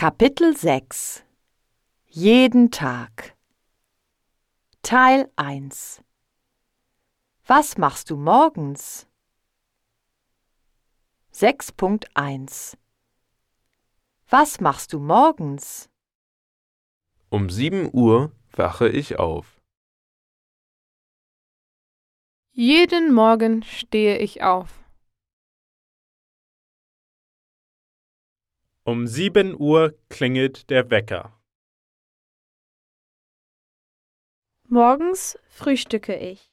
Kapitel 6 Jeden Tag Teil 1 Was machst du morgens? 6.1 Was machst du morgens? Um sieben Uhr wache ich auf. Jeden Morgen stehe ich auf. Um sieben Uhr klingelt der Wecker. Morgens frühstücke ich.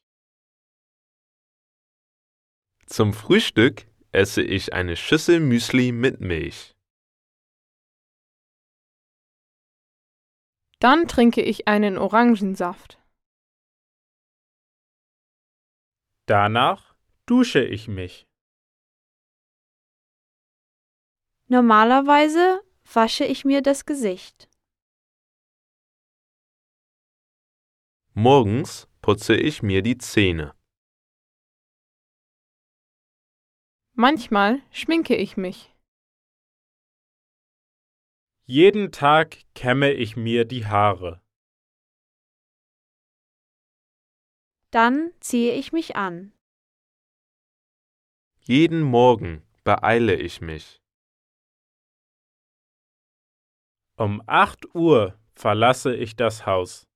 Zum Frühstück esse ich eine Schüssel Müsli mit Milch. Dann trinke ich einen Orangensaft. Danach dusche ich mich. Normalerweise wasche ich mir das Gesicht. Morgens putze ich mir die Zähne. Manchmal schminke ich mich. Jeden Tag kämme ich mir die Haare. Dann ziehe ich mich an. Jeden Morgen beeile ich mich. Um acht Uhr verlasse ich das Haus.